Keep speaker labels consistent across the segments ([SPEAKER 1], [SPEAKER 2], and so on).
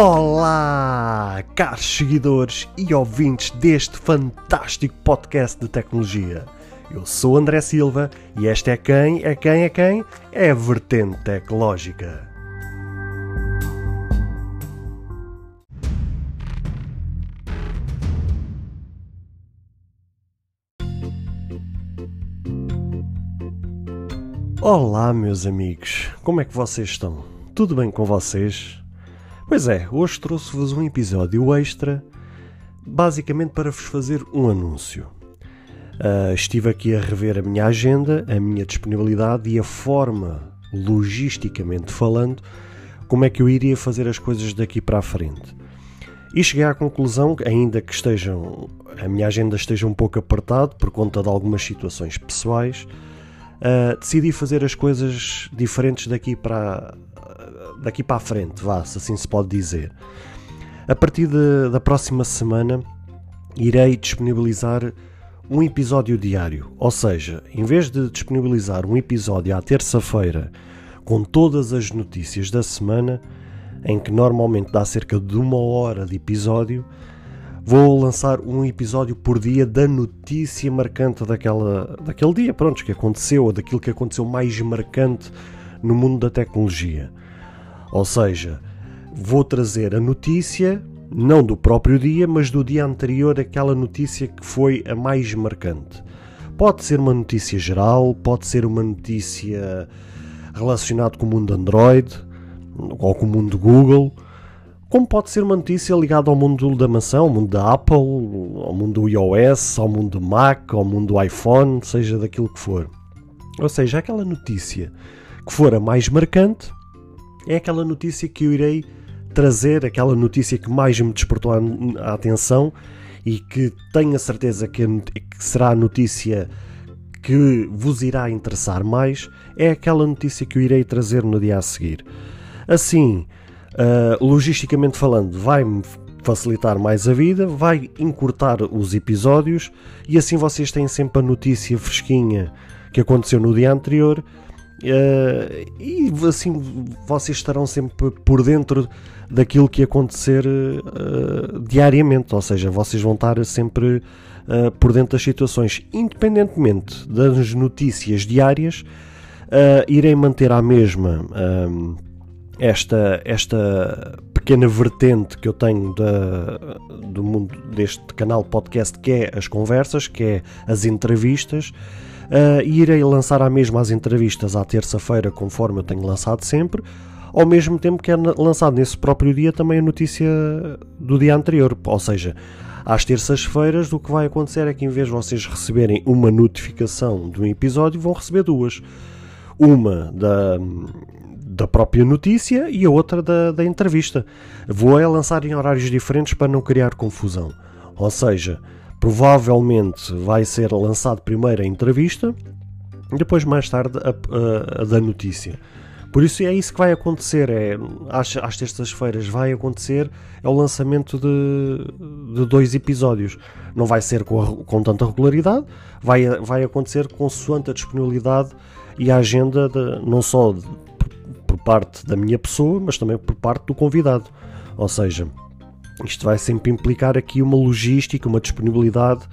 [SPEAKER 1] Olá, caros seguidores e ouvintes deste fantástico podcast de tecnologia. Eu sou André Silva e esta é quem? É quem? É quem? É a Vertente Tecnológica. Olá, meus amigos, como é que vocês estão? Tudo bem com vocês? Pois é, hoje trouxe-vos um episódio extra, basicamente para vos fazer um anúncio. Uh, estive aqui a rever a minha agenda, a minha disponibilidade e a forma, logisticamente falando, como é que eu iria fazer as coisas daqui para a frente. E cheguei à conclusão que, ainda que estejam, a minha agenda esteja um pouco apertada por conta de algumas situações pessoais, uh, decidi fazer as coisas diferentes daqui para, daqui para a frente, vá, se assim se pode dizer. A partir de, da próxima semana irei disponibilizar um episódio diário, ou seja, em vez de disponibilizar um episódio à terça-feira com todas as notícias da semana, em que normalmente dá cerca de uma hora de episódio, vou lançar um episódio por dia da notícia marcante daquela, daquele dia, pronto, que aconteceu, ou daquilo que aconteceu mais marcante no mundo da tecnologia. Ou seja, vou trazer a notícia, não do próprio dia, mas do dia anterior, aquela notícia que foi a mais marcante. Pode ser uma notícia geral, pode ser uma notícia relacionada com o mundo Android ou com o mundo Google, como pode ser uma notícia ligada ao mundo da maçã, ao mundo da Apple, ao mundo do iOS, ao mundo do Mac, ao mundo do iPhone, seja daquilo que for. Ou seja, aquela notícia que for a mais marcante, é aquela notícia que eu irei trazer, aquela notícia que mais me despertou a, atenção e que tenho a certeza que, que será a notícia que vos irá interessar mais, é aquela notícia que eu irei trazer no dia a seguir. Assim, uh, logisticamente falando, vai-me facilitar mais a vida, vai encurtar os episódios e assim vocês têm sempre a notícia fresquinha que aconteceu no dia anterior Uh, e assim vocês estarão sempre por dentro daquilo que acontecer uh, diariamente, ou seja, vocês vão estar sempre uh, por dentro das situações, independentemente das notícias diárias, irei manter a mesma esta, esta pequena vertente que eu tenho da, do mundo deste canal podcast, que é as conversas, que é as entrevistas. Uh, irei lançar a mesma as entrevistas à terça-feira, conforme eu tenho lançado sempre, ao mesmo tempo que é lançado nesse próprio dia também a notícia do dia anterior. Ou seja, às terças-feiras o que vai acontecer é que em vez de vocês receberem uma notificação de um episódio, vão receber duas. Uma da, da própria notícia e a outra da, da entrevista. Vou é lançar em horários diferentes para não criar confusão. Ou seja, Provavelmente vai ser lançado primeiro a entrevista, depois mais tarde a, a, a da notícia. Por isso é isso que vai acontecer. É, às, às terças-feiras vai acontecer é o lançamento de, de dois episódios. Não vai ser com, a, com tanta regularidade, vai, vai acontecer consoante a disponibilidade e a agenda de, não só de, parte da minha pessoa, mas também por parte do convidado. Ou seja, isto vai sempre implicar aqui uma logística, uma disponibilidade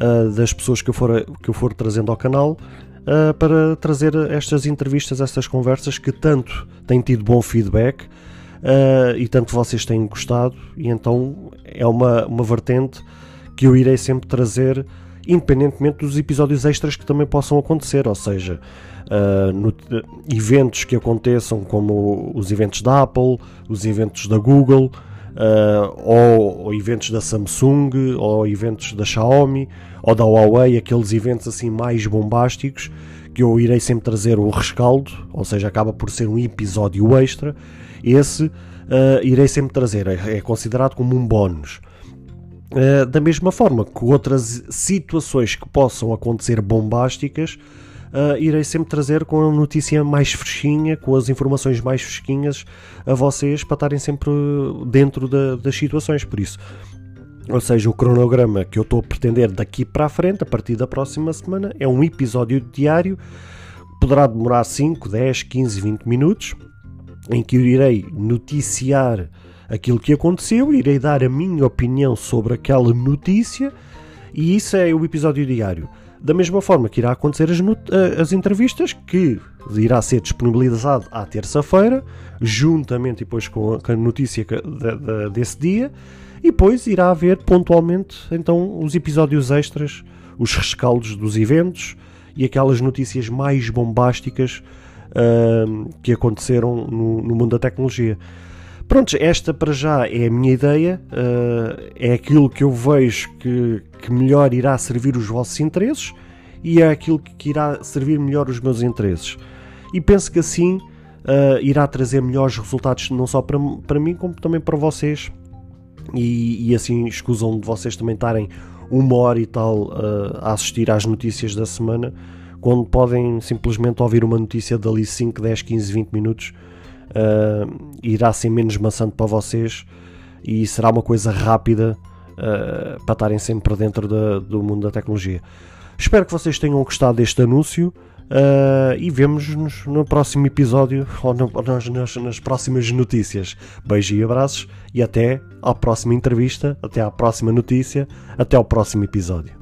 [SPEAKER 1] uh, das pessoas que eu, for, que eu for trazendo ao canal uh, para trazer estas entrevistas, estas conversas que tanto têm tido bom feedback uh, e tanto vocês têm gostado, e então é uma, uma vertente que eu irei sempre trazer, independentemente dos episódios extras que também possam acontecer, ou seja, Uh, no, eventos que aconteçam, como os eventos da Apple, os eventos da Google, uh, ou, ou, eventos da Samsung, ou eventos da Xiaomi, ou da Huawei, aqueles eventos assim mais bombásticos, que eu irei sempre trazer o rescaldo, ou seja, acaba por ser um episódio extra. Esse uh, irei sempre trazer, é, é considerado como um bónus. Uh, da mesma forma que outras situações que possam acontecer bombásticas, uh, irei sempre trazer com a notícia mais fresquinha, com as informações mais fresquinhas a vocês para estarem sempre dentro da, das situações. Por isso, ou seja, o cronograma que eu estou a pretender daqui para a frente, a partir da próxima semana, é um episódio diário, poderá demorar 5, 10, 15, 20 minutos, em que eu irei noticiar aquilo que aconteceu, irei dar a minha opinião sobre aquela notícia e isso é o episódio diário. Da mesma forma que irá acontecer as, as entrevistas, que irá ser disponibilizado à terça-feira, juntamente depois com a, notícia desse dia, e depois irá haver pontualmente então os episódios extras, os rescaldos dos eventos e aquelas notícias mais bombásticas uh, que aconteceram no, no mundo da tecnologia. Pronto, esta para já é a minha ideia, uh, é aquilo que eu vejo que, que melhor irá servir os vossos interesses e é aquilo que irá servir melhor os meus interesses. E penso que assim uh, irá trazer melhores resultados não só para, para mim como também para vocês. E, e assim escusam de vocês também estarem uma hora e tal uh, a assistir às notícias da semana, quando podem simplesmente ouvir uma notícia dali 5, 10, 15, 20 minutos uh, irá ser menos maçante para vocês e será uma coisa rápida uh, para estarem sempre dentro do mundo da tecnologia. Espero que vocês tenham gostado deste anúncio. Uh, e vemos-nos no próximo episódio ou no, nas, nas, nas, próximas notícias. Beijos e abraços e até à próxima entrevista, até à próxima notícia, até ao próximo episódio.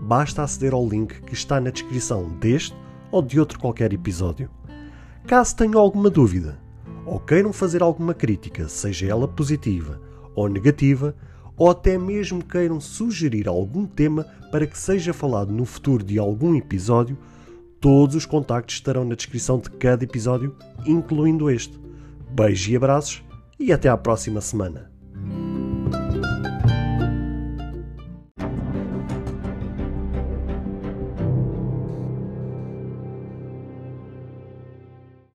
[SPEAKER 1] basta aceder ao link que está na descrição deste ou de outro qualquer episódio. Caso tenham alguma dúvida ou queiram fazer alguma crítica, seja ela positiva ou negativa, ou até mesmo queiram sugerir algum tema para que seja falado no futuro de algum episódio, todos os contactos estarão na descrição de cada episódio, incluindo este. Beijos e abraços e até à próxima semana.